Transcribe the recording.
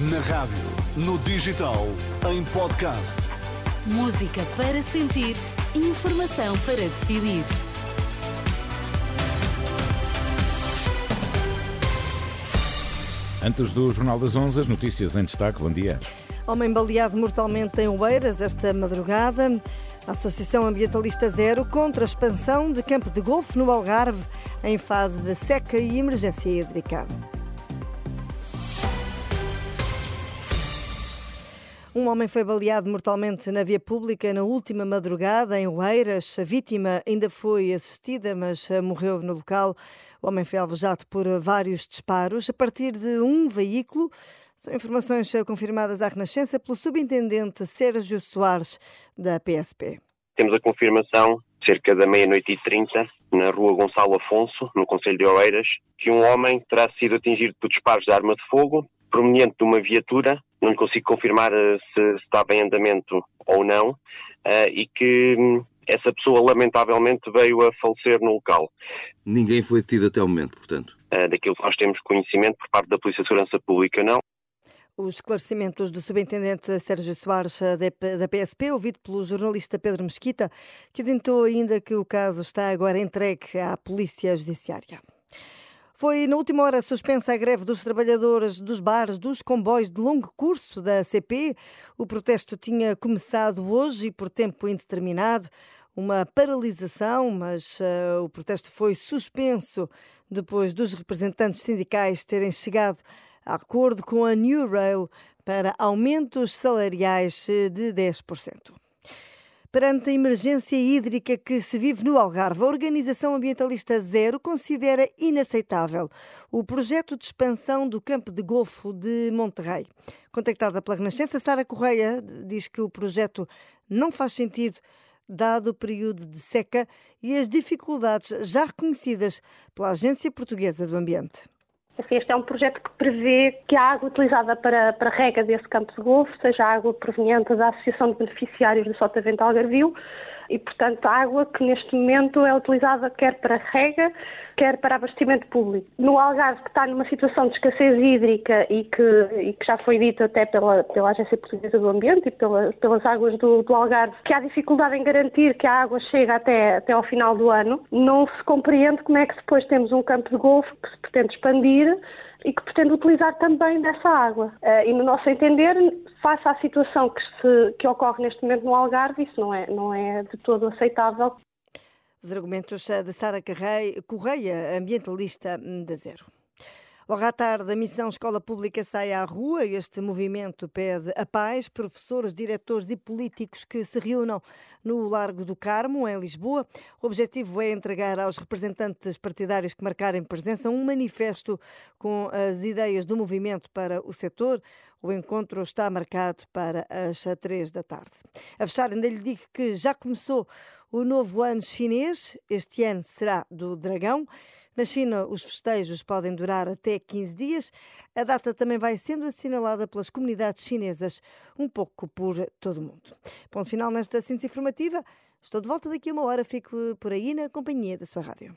Na rádio, no digital, em podcast. Música para sentir, informação para decidir. Antes do Jornal das Onze, as notícias em destaque. Bom dia. Homem baleado mortalmente em Oeiras esta madrugada. A Associação Ambientalista Zero contra a expansão de campo de golfe no Algarve em fase de seca e emergência hídrica. Um homem foi baleado mortalmente na via pública na última madrugada em Oeiras. A vítima ainda foi assistida, mas eh, morreu no local. O homem foi alvejado por vários disparos a partir de um veículo. São informações eh, confirmadas à Renascença pelo subintendente Sérgio Soares, da PSP. Temos a confirmação, cerca da meia-noite e trinta, na rua Gonçalo Afonso, no Conselho de Oeiras, que um homem terá sido atingido por disparos de arma de fogo proveniente de uma viatura não consigo confirmar eh, se estava em andamento ou não, eh, e que hum, essa pessoa lamentavelmente veio a falecer no local. Ninguém foi detido até o momento, portanto? Eh, daquilo que nós temos conhecimento por parte da Polícia de Segurança Pública, não. Os esclarecimentos do subintendente Sérgio Soares da PSP, ouvido pelo jornalista Pedro Mesquita, que adiantou ainda que o caso está agora entregue à Polícia Judiciária. Foi na última hora suspensa a greve dos trabalhadores dos bares dos comboios de longo curso da CP. O protesto tinha começado hoje e por tempo indeterminado. Uma paralisação, mas uh, o protesto foi suspenso depois dos representantes sindicais terem chegado a acordo com a New Rail para aumentos salariais de 10%. Perante a emergência hídrica que se vive no Algarve, a Organização Ambientalista Zero considera inaceitável o projeto de expansão do campo de golfo de Monterrey. Contactada pela Renascença, Sara Correia diz que o projeto não faz sentido dado o período de seca e as dificuldades já reconhecidas pela Agência Portuguesa do Ambiente. Assim, este é um projeto que prevê que a água utilizada para, para rega desse campo de golfo seja água proveniente da Associação de Beneficiários do Sotavento Algarvio e, portanto, água que neste momento é utilizada quer para rega, quer para abastecimento público. No Algarve, que está numa situação de escassez hídrica e que, e que já foi dito até pela, pela Agência Portuguesa do Ambiente e pela, pelas águas do, do, Algarve, que há dificuldade em garantir que a água chega até, até ao final do ano, não se compreende como é que depois temos um campo de golfo que se pretende expandir e que pretende utilizar também dessa água. Eh, e no nosso entender, face à situação que, se, que ocorre neste momento no Algarve, isso não é, não é de todo aceitável. Os argumentos de Sara Correia, ambientalista da Zero. Logo à tarde, a missão Escola Pública sai à rua. Este movimento pede a paz, professores, diretores e políticos que se reúnam no Largo do Carmo, em Lisboa. O objetivo é entregar aos representantes partidários que marcarem presença um manifesto com as ideias do movimento para o setor. O encontro está marcado para as três da tarde. A fechar, ainda lhe digo que já começou o novo ano chinês. Este ano será do dragão. Na China, os festejos podem durar até 15 dias. A data também vai sendo assinalada pelas comunidades chinesas, um pouco por todo o mundo. Ponto final nesta síntese informativa. Estou de volta daqui a uma hora. Fico por aí na companhia da sua rádio.